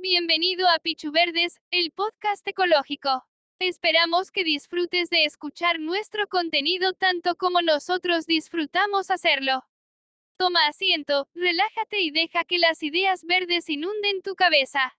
Bienvenido a Pichu Verdes, el podcast ecológico. Esperamos que disfrutes de escuchar nuestro contenido tanto como nosotros disfrutamos hacerlo. Toma asiento, relájate y deja que las ideas verdes inunden tu cabeza.